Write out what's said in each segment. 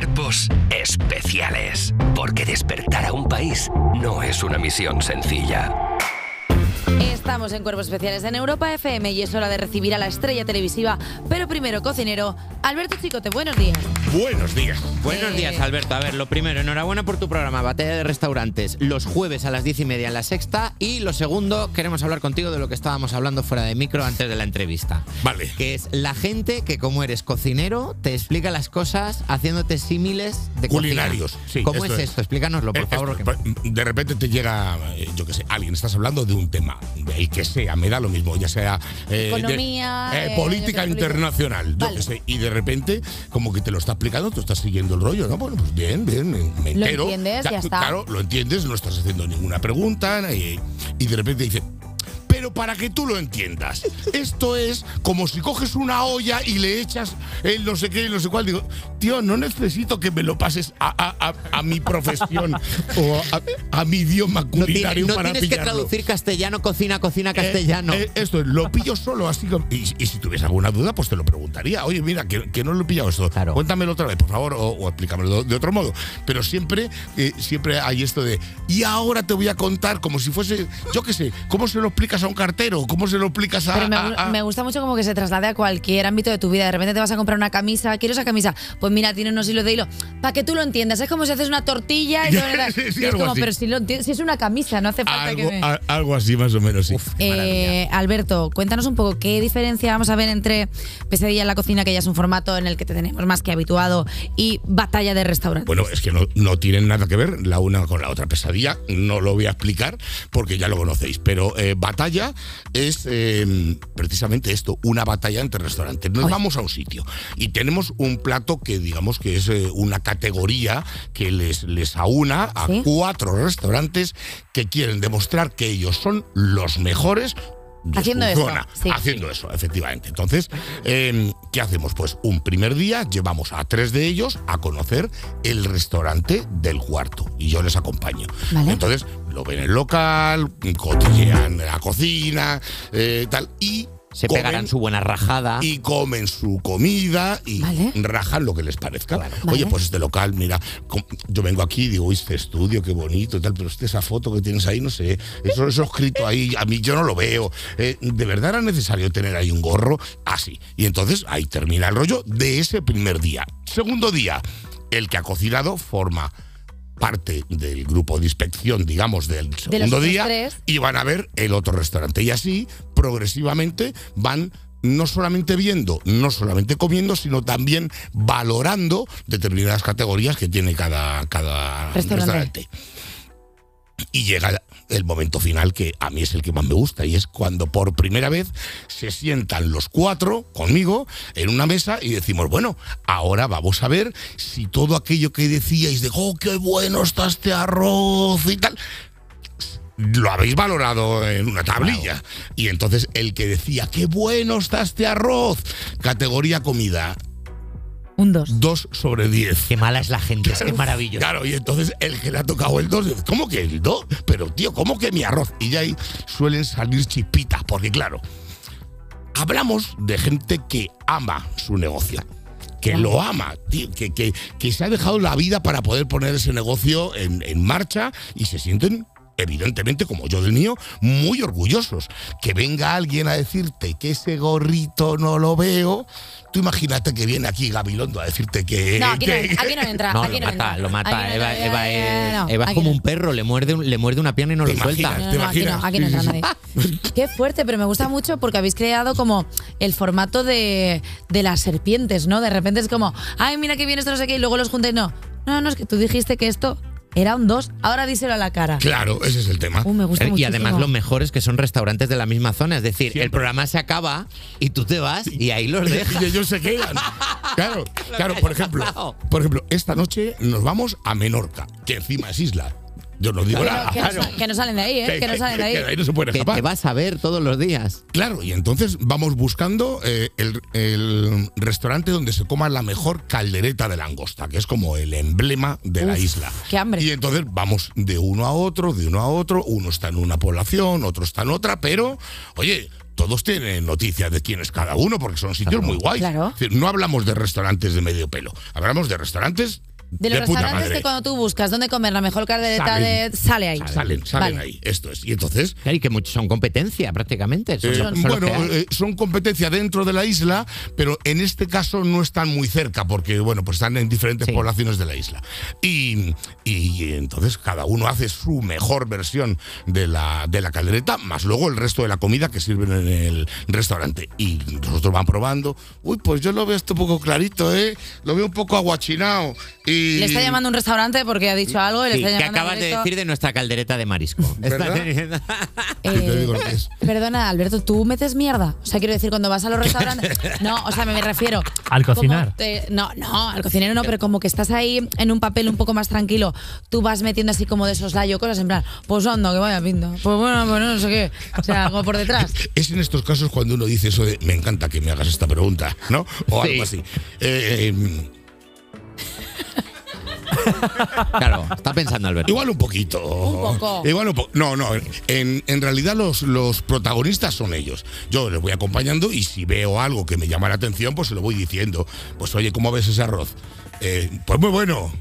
Cuerpos especiales. Porque despertar a un país no es una misión sencilla. Estamos en Cuerpos Especiales en Europa FM y es hora de recibir a la estrella televisiva, pero primero cocinero, Alberto Chicote. Buenos días. Buenos días. Buenos días, Alberto. A ver, lo primero, enhorabuena por tu programa Batalla de Restaurantes, los jueves a las diez y media en la sexta. Y lo segundo, queremos hablar contigo de lo que estábamos hablando fuera de micro antes de la entrevista. Vale. Que es la gente que, como eres cocinero, te explica las cosas haciéndote símiles de cocina. Culinarios, sí, ¿Cómo esto es es. esto? Explícanoslo, por Eh, favor. esto, que- de repente te llega, eh, yo qué sé, alguien, estás hablando de un tema, el que sea, me da lo mismo, ya sea eh, de- Economía, eh, eh, política internacional, yo Vale. qué sé, y de repente, como que te lo está explicando, tú estás siguiendo el rollo, ¿no? Bueno, pues bien, bien, me, me Lo entero. entiendes, ya está. Claro, lo entiendes, no estás haciendo ninguna pregunta, y, y de repente dice. Pero para que tú lo entiendas, esto es como si coges una olla y le echas el no sé qué, el no sé cuál. Digo, tío, no necesito que me lo pases a, a- a- a mi profesión o a, mi idioma no tiene- culinario no para tienes que traducir castellano, cocina, cocina, Eh, castellano. eh, esto es, lo pillo solo, así que. Y, y si tuviese alguna duda, pues te lo preguntaría. Oye, mira, que, que no lo he pillado esto. Claro. Cuéntamelo otra vez, por favor, o, o explícamelo de, de otro modo. Pero siempre, eh, siempre hay esto de. Y ahora te voy a contar como si fuese, yo qué sé, cómo se lo explicas a un cartero, cómo se lo explicas a. Pero me, a- a- me gusta mucho como que se traslade a cualquier ámbito de tu vida. De repente te vas a comprar una camisa, quiero esa camisa. Pues mira, tiene unos hilos de hilo. Para que tú lo entiendas. Es como si haces una tortilla y, Sí, sí, y es como, así. pero si lo si es una camisa, no hace falta algo, que me... a- algo así más o menos, sí. Eh, Alberto, cuéntanos un poco qué diferencia vamos a ver entre Pesadilla en la cocina, que ya es un formato en el que te tenemos más que habituado, y Batalla de Restaurante. Bueno, es que no, no tienen nada que ver la una con la otra. Pesadilla no lo voy a explicar porque ya lo conocéis, pero eh, batalla es eh, precisamente esto, una batalla entre restaurantes. Nos vamos a un sitio y tenemos un plato que digamos que es eh, una categoría que les, les aúna a ¿Sí? cuatro restaurantes que quieren demostrar que ellos son los mejores Haciendo eso, sí. Haciendo eso, efectivamente. Entonces, eh, ¿qué hacemos? Pues un primer día llevamos a tres de ellos a conocer el restaurante del cuarto y yo les acompaño. Vale. Entonces, lo ven en el local, cotillean la cocina, eh, tal, y Se comen pegarán su buena rajada. y comen su comida y Vale. rajan lo que les parezca. Vale. Oye, pues este local, mira, yo vengo aquí y digo, este estudio, qué bonito y tal, pero este, esa foto que tienes ahí, no sé, eso, eso escrito ahí, a mí yo no lo veo. Eh, ¿De verdad era necesario tener ahí un gorro? Así. Y entonces ahí termina el rollo de ese primer día. Segundo día, el que ha cocinado forma parte del grupo de inspección, digamos, del segundo día tres. y van a ver el otro restaurante. Y así, progresivamente, van no solamente viendo, no solamente comiendo, sino también valorando determinadas categorías que tiene cada, cada Restaurante. restaurante. Y llega el momento final que a mí es el que más me gusta y es cuando por primera vez se sientan los cuatro conmigo en una mesa y decimos, bueno, ahora vamos a ver si todo aquello que decíais de, oh, qué bueno está este arroz y tal, lo habéis valorado en una tablilla. Y entonces el que decía, qué bueno está este arroz, categoría comida, Un 2. 2 sobre 10. Qué mala es la gente, es que maravilloso. Claro, y entonces el que le ha tocado el 2 dice, ¿cómo que el 2? Pero tío, ¿cómo que mi arroz? Y ya ahí suelen salir chispitas, porque claro, hablamos de gente que ama su negocio. Que lo ama, tío, que, que, que se ha dejado la vida para poder poner ese negocio en, en marcha y se sienten, evidentemente, como yo del mío, muy orgullosos. Que venga alguien a decirte que ese gorrito no lo veo, tú imagínate que viene aquí Gabilondo a decirte que... No, aquí no, que- aquí no entra. No, aquí lo no mata, entra. lo mata. Aquí no Eva, Eva es, no, Eva es aquí como no. un perro, le muerde, le muerde una pierna y no ¿Te lo suelta. ¿Te no, aquí no, imaginas? aquí no entra nadie. Qué fuerte, pero me gusta mucho porque habéis creado como el formato de, de las serpientes, ¿no? De repente es como, ay, mira que bien esto, no sé qué, y luego los juntáis. No, no, no, es que tú dijiste que esto era un 2, ahora díselo a la cara. Claro, ese es el tema. Uh, me gusta y muchísimo. además lo mejor es que son restaurantes de la misma zona. Es decir, Siempre. el programa se acaba y tú te vas y ahí los dejas. Y ellos se quedan. Claro, claro, por ejemplo, por ejemplo, esta noche nos vamos a Menorca, que encima es isla. Yo no digo Que no- nada. que, no, sa- que no salen de ahí, ¿eh? Que, no salen de ahí. que de ahí no se puede Que escapar. te vas a ver todos los días. Claro, y entonces vamos buscando eh, el, el restaurante donde se coma la mejor caldereta de langosta, que es como el emblema de la isla. qué hambre. Y entonces vamos de uno a otro, de uno a otro, uno está en una población, otro está en otra, pero, oye, todos tienen noticias de quién es cada uno, porque son sitios muy guays. Claro. No hablamos de restaurantes de medio pelo, hablamos de restaurantes De los de restaurantes madre. que cuando tú buscas dónde comer la mejor caldereta Salen. de. sale ahí. Salen, salen Vale. ahí. Esto es. Y entonces. Claro, y que muchos son competencia prácticamente. Son, Eh, son bueno, eh, son competencia dentro de la isla, pero en este caso no están muy cerca, porque bueno, pues están en diferentes Sí. poblaciones de la isla. Y, y entonces cada uno hace su mejor versión de la, de la caldereta, más luego el resto de la comida que sirven en el restaurante. Y nosotros van probando. Uy, pues yo lo veo esto un poco clarito, ¿eh? Lo veo un poco aguachinado. Y... Le está llamando a un restaurante porque ha dicho algo y le está que llamando acabas de decir de nuestra caldereta de marisco. ¿Verdad? Está teniendo- ¿Qué te digo lo Eh, que es? perdona, Alberto, ¿tú metes mierda? O sea, quiero decir, cuando vas a los restaurantes. No, o sea, me, me refiero. Al cocinar. te- no, no, al cocinero no, pero como que estás ahí en un papel un poco más tranquilo, tú vas metiendo así como de soslayo cosas en plan, pues anda, que vaya pinta. Pues bueno, pues no sé qué. O sea, como por detrás. Es en estos casos cuando uno dice eso de me encanta que me hagas esta pregunta, ¿no? O Sí. algo así. Eh, eh, Claro, está pensando Alberto. igual un poquito. Un poco. Igual un poco. No, no. En, en realidad los, los protagonistas son ellos. Yo les voy acompañando y si veo algo que me llama la atención, pues se lo voy diciendo. Pues oye, ¿cómo ves ese arroz? Eh, pues muy bueno.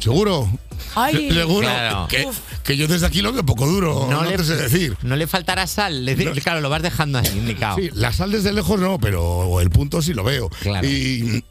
¿Seguro? Ay. Seguro. Claro. Que, que yo desde aquí lo veo poco duro. No, te sé decir. no le faltará sal. Le- No. Claro, lo vas dejando ahí indicado. Sí, la sal desde lejos no, pero el punto sí lo veo. Claro. Y,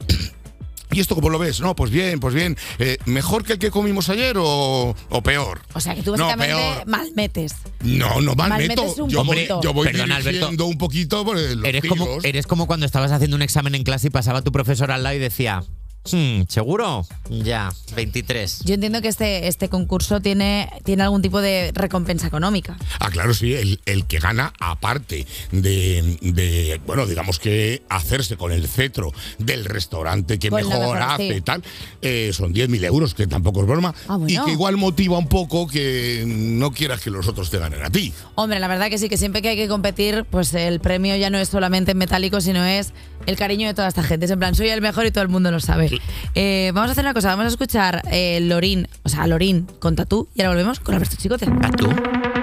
¿Y esto cómo lo ves? No, pues bien, pues bien. Eh, ¿Mejor que el que comimos ayer o, o peor? O sea, que tú No, básicamente peor. mal metes. No, no mal Mal meto. metes un Yo voy, yo voy Perdona, Alberto. un poquito por el- los Eres como, eres como cuando estabas haciendo un examen en clase y pasaba tu profesor al lado y decía, "Hmm, ¿seguro? Ya, 23. Yo entiendo que este, este concurso tiene, tiene algún tipo de recompensa económica. Ah, claro, sí, el, el que gana, aparte de, de, bueno, digamos que hacerse con el cetro del restaurante que la mejor, mejor, hace sí. y tal, eh, son 10.000 euros, que tampoco es broma, Ah, bueno. y que igual motiva un poco que no quieras que los otros te ganen a ti. Hombre, la verdad que sí, que siempre que hay que competir, pues el premio ya no es solamente en metálico, sino es el cariño de toda esta gente. Es en plan, soy el mejor y todo el mundo lo sabe. Eh, vamos a hacer una cosa, vamos a escuchar eh, Lorín, o sea, Lorín con Tatú y ahora volvemos con Alberto Chicote. ¿A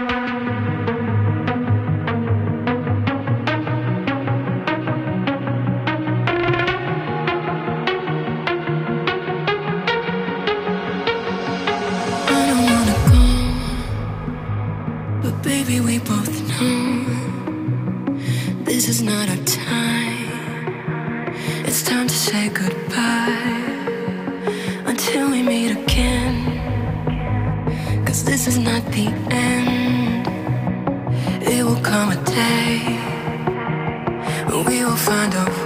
meet again. Cause this is not the end. It will come a day when we will find a way.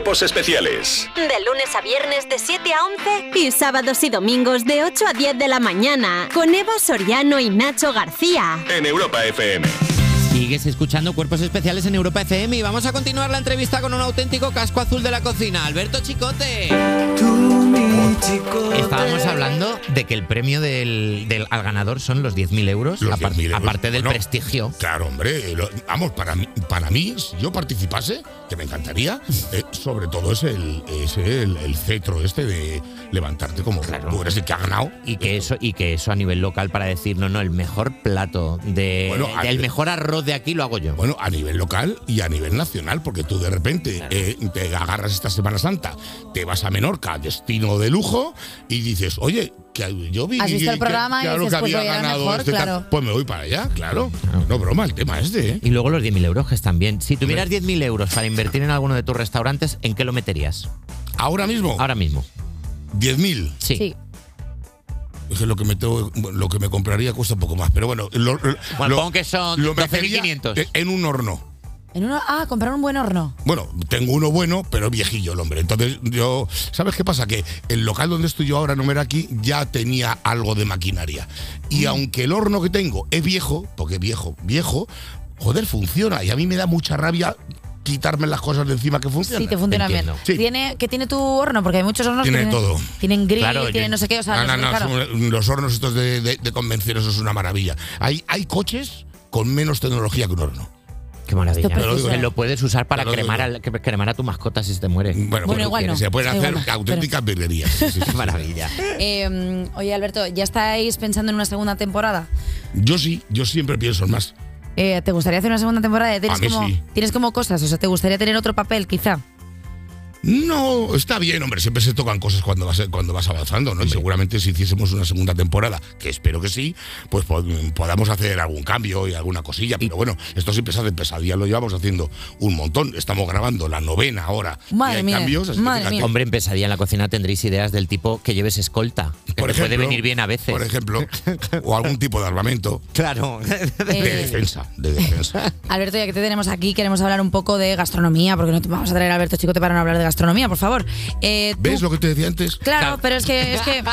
Cuerpos especiales De lunes a viernes de 7 a 11 y sábados y domingos de 8 a 10 de la mañana con Eva Soriano y Nacho García. en Europa FM. Sigues escuchando Cuerpos Especiales en Europa FM y vamos a continuar la entrevista con un auténtico casco azul de la cocina, Alberto Chicote. Estábamos hablando de que el premio del, del- al ganador son los 10.000 euros, Los apar- 10.000 euros. aparte del Bueno, prestigio. Claro, hombre. lo- vamos, para mí, para mí, si yo participase, que me encantaría, eh, sobre todo es el, es el, el cetro este de levantarte como tú eres el que ha ganado. Y que eso y que eso a nivel local para decir, no, no, el mejor plato de, Bueno, a- el mejor arroz de aquí lo hago yo. Bueno, a nivel local y a nivel nacional, porque tú de repente eh, te agarras esta Semana Santa, te vas a Menorca, destino de lujo, y dices, oye, que yo vi Has visto el que- programa y claro, dices, que pues había ir ganado mejor, este claro. pues me voy para allá, claro. No broma, el tema este, ¿eh? Y luego los 10.000 euros que están bien. Si tuvieras 10.000 euros para invertir en alguno de tus restaurantes, ¿en qué lo meterías? Ahora mismo, Ahora mismo. 10.000. Sí. Sí. Es que lo que me tengo- lo que me compraría cuesta un poco más, pero bueno, lo, lo- Bueno, lo- que son lo metería 12.500. En un horno. En uno, ah, comprar un buen horno. Bueno, tengo uno bueno, pero viejillo el hombre. Entonces, yo. ¿Sabes qué pasa? Que el local donde estoy yo ahora, no era aquí, ya tenía algo de maquinaria. Mm. Y aunque el horno que tengo es viejo, porque viejo, viejo, joder, funciona. Y a mí me da mucha rabia quitarme las cosas de encima que funcionan. Sí, te funciona bien. Sí. ¿Tiene, ¿Qué tiene tu horno? Porque hay muchos hornos Tiene que tienen, todo. tienen grill, Claro, tienen yo- no sé qué. O sea, No, no, no claro. son- los hornos estos de, de, de convención, eso es una maravilla. Hay, hay coches con menos tecnología que un horno. Qué maravilla. Esto lo puedes usar para lo cremar, a tu mascota si se te muere. Bueno, Bueno, igual no. Se pueden Igual hacer auténticas virguerías. Sí, sí, sí, Qué sí. maravilla. Eh, oye, Alberto, ¿ya estáis pensando en una segunda temporada? Yo sí, yo siempre pienso en más. Eh, ¿Te gustaría hacer una segunda temporada? ¿Tienes, A mí como, sí. ¿Tienes como cosas? O sea, ¿te gustaría tener otro papel, quizá? No, está bien, hombre, siempre se tocan cosas cuando vas, cuando vas avanzando, ¿no? Y seguramente si hiciésemos una segunda temporada, que espero que sí, pues po- podamos hacer algún cambio y alguna cosilla. Pero bueno, esto siempre se hace pesadilla, lo llevamos haciendo un montón. Estamos grabando la novena ahora. Madre y hay mía, cambios, así madre mía. Hombre, en pesadilla en la cocina tendréis ideas del tipo que lleves escolta. Que Por puede venir bien a veces. Por ejemplo, o algún tipo de armamento Claro. de Eh, defensa, de defensa. Alberto, ya que te tenemos aquí, queremos hablar un poco de gastronomía, porque no te vamos a traer a Alberto Chicote para no hablar de gastronomía, por favor. Eh, ¿Ves lo que te decía antes? Claro, Claro. pero es que, es que, es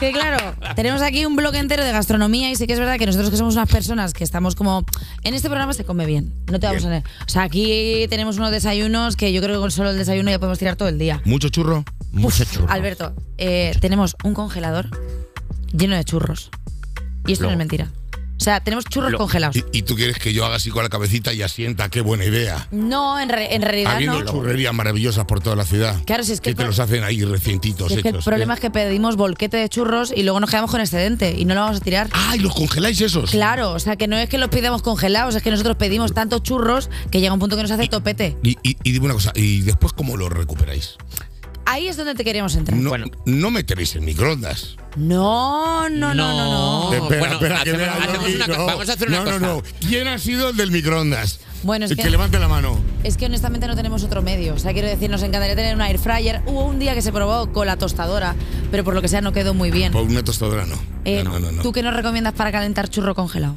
que, claro, tenemos aquí un bloque entero de gastronomía y sí que es verdad que nosotros que somos unas personas que estamos como, en este programa se come bien, no te vamos Bien. a... O sea, aquí tenemos unos desayunos que yo creo que con solo el desayuno ya podemos tirar todo el día. ¿Mucho churro? Mucho churro. Alberto, eh, tenemos un congelador lleno de churros. Y esto no es mentira. O sea, tenemos churros Lo- congelados. Y, y tú quieres que yo haga así con la cabecita y asienta, qué buena idea. No, en, re- en realidad Habiendo no. churrerías maravillosas por toda la ciudad. Claro, si es que que te los hacen ahí recientitos Si es que el hechos. problema es que pedimos volquete de churros y luego nos quedamos con excedente y no lo vamos a tirar. ¡Ah, y los congeláis esos! Claro, o sea que no es que los pidamos congelados, es que nosotros pedimos tantos churros que llega un punto que nos hace topete. Y, y, y dime una cosa, ¿y después cómo los recuperáis? Ahí es donde te queríamos entrar. No, Bueno. no meteréis en microondas. No, no, no, no, no. No. bueno, que hacemos- una co- vamos a hacer una no, cosa. No, no, ¿Quién ha sido el del microondas? Bueno, es el que- que levante la mano. Es que honestamente no tenemos otro medio. O sea, quiero decir, nos encantaría tener un air fryer. Hubo un día que se probó con la tostadora, pero por lo que sea no quedó muy bien. Por una tostadora no. Eh, no, no, no. ¿Tú qué nos recomiendas para calentar churro congelado?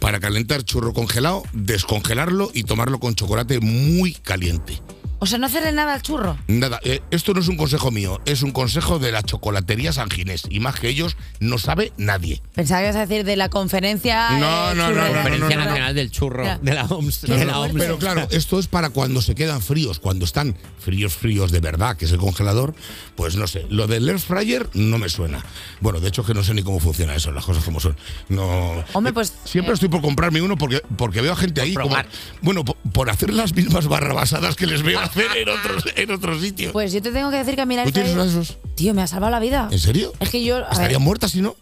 Para calentar churro congelado, descongelarlo y tomarlo con chocolate muy caliente. O sea, no hacerle nada al churro. Nada, eh, esto no es un consejo mío, es un consejo de la chocolatería San Ginés. Y más que ellos, no sabe nadie. Pensaba que ibas a decir de la conferencia. No, eh, no, no, no, Conferencia no, no. Nacional del Churro Ya. de la OMS. No, de no, la OMS. Pero claro, esto es para cuando se quedan fríos, cuando están fríos, fríos de verdad, que es el congelador, pues no sé. Lo del air fryer no me suena. Bueno, de hecho que no sé ni cómo funciona eso, las cosas como son. No. Hombre, pues, Siempre eh, estoy por comprarme uno porque, porque veo a gente ahí como. probar. Bueno, po- por, hacer las mismas barrabasadas que les veo hacer en otros, en otros sitios. Pues yo te tengo que decir que a mí ¿Tú tienes de esos? Tío, me ha salvado la vida. ¿En serio? Es que yo. ver, Estaría muerta si no.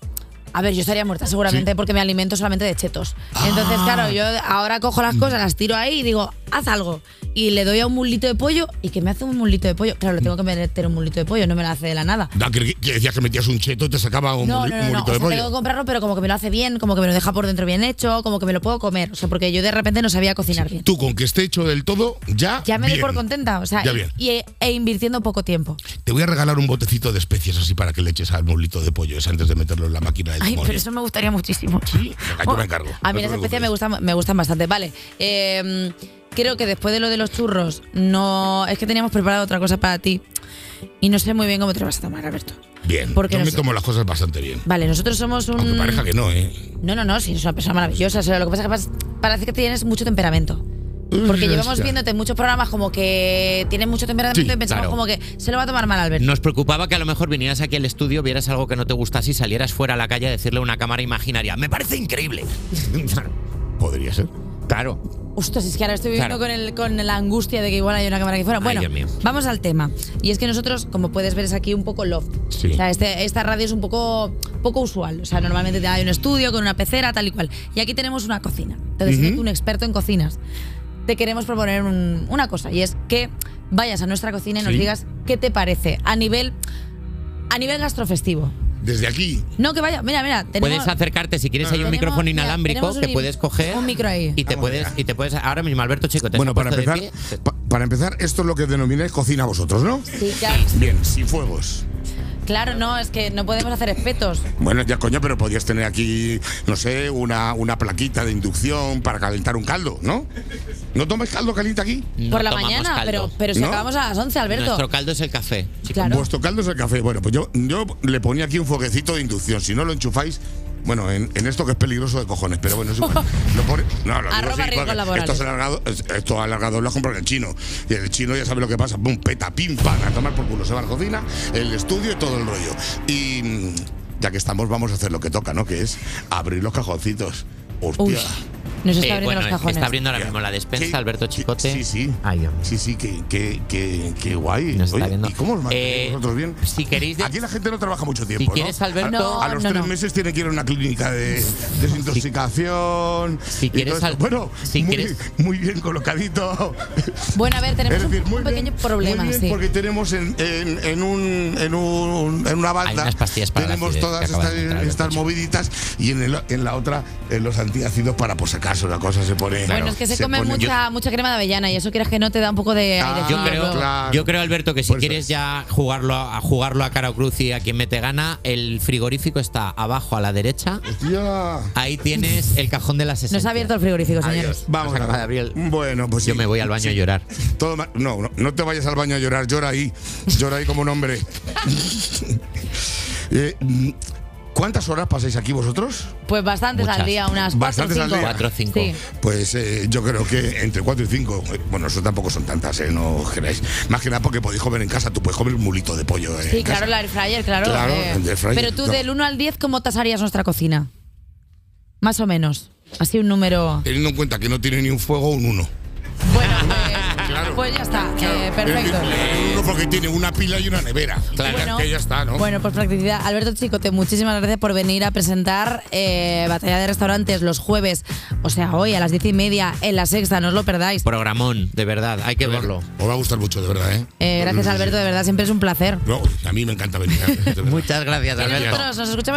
A ver, yo estaría muerta seguramente Sí. porque me alimento solamente de chetos. Ah. Entonces, claro, yo ahora cojo las cosas, las tiro ahí y digo, haz algo. Y le doy a un mulito de pollo y que me hace un mulito de pollo. Claro, le tengo que meter un mulito de pollo, no me lo hace de la nada. Da, que, que decías que metías un cheto y te sacaba un, No, mulito O de sea, tengo pollo. que comprarlo, pero como que me lo hace bien, como que me lo deja por dentro bien hecho, como que me lo puedo comer. O sea, porque yo de repente no sabía cocinar bien. Tú con que esté hecho del todo, ya. Ya me doy por contenta, o sea, Ya bien. y, e invirtiendo poco tiempo. Te voy a regalar un botecito de especies así para que le eches al mulito de pollo ese antes de meterlo en la máquina del Ay, demonio. pero eso me gustaría muchísimo. Sí, yo me encargo. A mí las especias me gustan, me gustan bastante. Vale. eh, creo que después de lo de los churros, no. Es que teníamos preparado otra cosa para ti. Y no sé muy bien cómo te lo vas a tomar, Alberto. Bien, Porque yo me nos- tomo las cosas bastante bien. Vale, nosotros somos un. Aunque parezca que no, ¿eh? No, no, no, sí, es una persona maravillosa. o sea, lo que pasa es que parece que tienes mucho temperamento. Porque llevamos viéndote en muchos programas como que tienen mucho temperamento Sí, y pensamos claro. como que se lo va a tomar mal Alberto. Nos preocupaba que a lo mejor vinieras aquí al estudio, vieras algo que no te gustase y salieras fuera a la calle a decirle a una cámara imaginaria. Me parece increíble. Podría ser. Claro. Ostras, es que ahora estoy viviendo Claro. con, el, con la angustia de que igual hay una cámara aquí fuera. Ay, Bueno, mío. vamos al tema. Y es que nosotros, como puedes ver, es aquí un poco loft. Sí. O sea, este- esta radio es un poco, poco usual. O sea, normalmente hay un estudio con una pecera, tal y cual. Y aquí tenemos una cocina. Entonces, siendo tú un experto en cocinas. Te queremos proponer un- una cosa y es que vayas a nuestra cocina y nos Sí. digas qué te parece a nivel, a nivel gastrofestivo. Desde aquí. No, que vaya, mira, mira. Tenemos, Puedes acercarte, si quieres, hay un Tenemos- micrófono mira, inalámbrico un que puedes coger. un micro ahí. Y te Vamos puedes, allá. y te puedes. Ahora mismo, Alberto Chico, te has Bueno, para empezar, pie. pa- para empezar, esto es lo que denomináis cocina vosotros, ¿no? Sí, claro. Bien, sin fuegos. Claro, no, es que no podemos hacer espetos. Bueno, ya coño, pero podías tener aquí, no sé, una, una plaquita de inducción para calentar un caldo, ¿no? ¿No tomáis caldo caliente aquí? No por la mañana, caldo. pero, pero si ¿No? acabamos a las 11, Alberto. Nuestro caldo es el café. Claro. Vuestro caldo es el café. Bueno, pues yo, yo le ponía aquí un foquecito de inducción. Si no lo enchufáis, bueno, en, en esto que es peligroso de cojones, pero bueno, es igual. Lo pone- no, lo digo así, porque esto es alargado, es- esto alargado lo compra el chino. Y el chino ya sabe lo que pasa, pum, peta, pim, pam, a tomar por culo. Se va a la cocina, el estudio y todo el rollo. Y mm, ya que estamos, vamos a hacer lo que toca, ¿no? Que es abrir los cajoncitos. Hostia. Uy, nos está Eh, abriendo bueno, los cajones. está abriendo ahora mismo la despensa, ¿Qué- Alberto Chicote. Sí, sí. Ay. Sí, sí, qué, qué, qué, qué guay. Nos está Oye, viendo. ¿Y cómo os mantenéis Eh, vosotros bien? si queréis de- Aquí la gente no trabaja mucho tiempo. quieres, ¿no? Alberto- A, a los No, tres no. meses tiene que ir a una clínica de desintoxicación. Si y quieres. Al- Bueno, si muy, quieres- muy bien colocadito. Bueno, a ver, tenemos decir, un, pequeño bien, problema, muy bien, sí. porque tenemos en, en, en un, en, un, en una balda Hay unas pastillas para la tenemos todas que estas, estas moviditas y en, el- en la otra en los antiácidos para por si acaso la cosa se pone Bueno, es que se, come pone- mucha, mucha crema de avellana y eso quieres que no te da un poco de Ah, airecillo Yo creo, claro. yo creo, Alberto, que si Pues quieres es. ya jugarlo a, a jugarlo a cara o cruz y a quien mete gana, el frigorífico está abajo a la derecha. Hostia. Ahí tienes el cajón de las Nos ha abierto el frigorífico, señores. Vamos Nos a acaba de abrir el- Bueno, pues Yo sí. me voy al baño Sí. a llorar. Todo ma- no, no, no te vayas al baño a llorar, llora ahí. Llora ahí como un hombre. Eh, ¿Cuántas horas pasáis aquí vosotros? Pues bastantes Muchas. al día, unas cuatro o Bastantes al cinco. día. Cuatro o cinco. Sí. Pues eh, yo creo que entre 4 y 5. Bueno, eso tampoco son tantas, ¿eh? No os creáis. Más que nada porque podéis comer en casa. Tú puedes comer un mulito de pollo. eh, Sí, en claro, casa. el air fryer, claro. Claro, eh. el air fryer, Pero tú, no. del 1 al 10, ¿cómo tasarías nuestra cocina? Más o menos. Así un número. Teniendo en cuenta que no tiene ni un fuego, un 1. Bueno, pues, pues ya está. eh, perfecto. Un 1 porque tiene una pila y una nevera. Claro, Bueno, que ya está, ¿no? Bueno, pues practicidad. Alberto Chicote, muchísimas gracias por venir a presentar eh, Batalla de Restaurantes los jueves, o sea, hoy a las diez y media en la sexta, no os lo perdáis. Programón, de verdad, hay que verlo. Os va a gustar mucho, de verdad, ¿eh? Eh, gracias, Alberto, de verdad, siempre es un placer. No, a mí me encanta venir. ¿eh? Muchas gracias, Alberto. nosotros nos escuchamos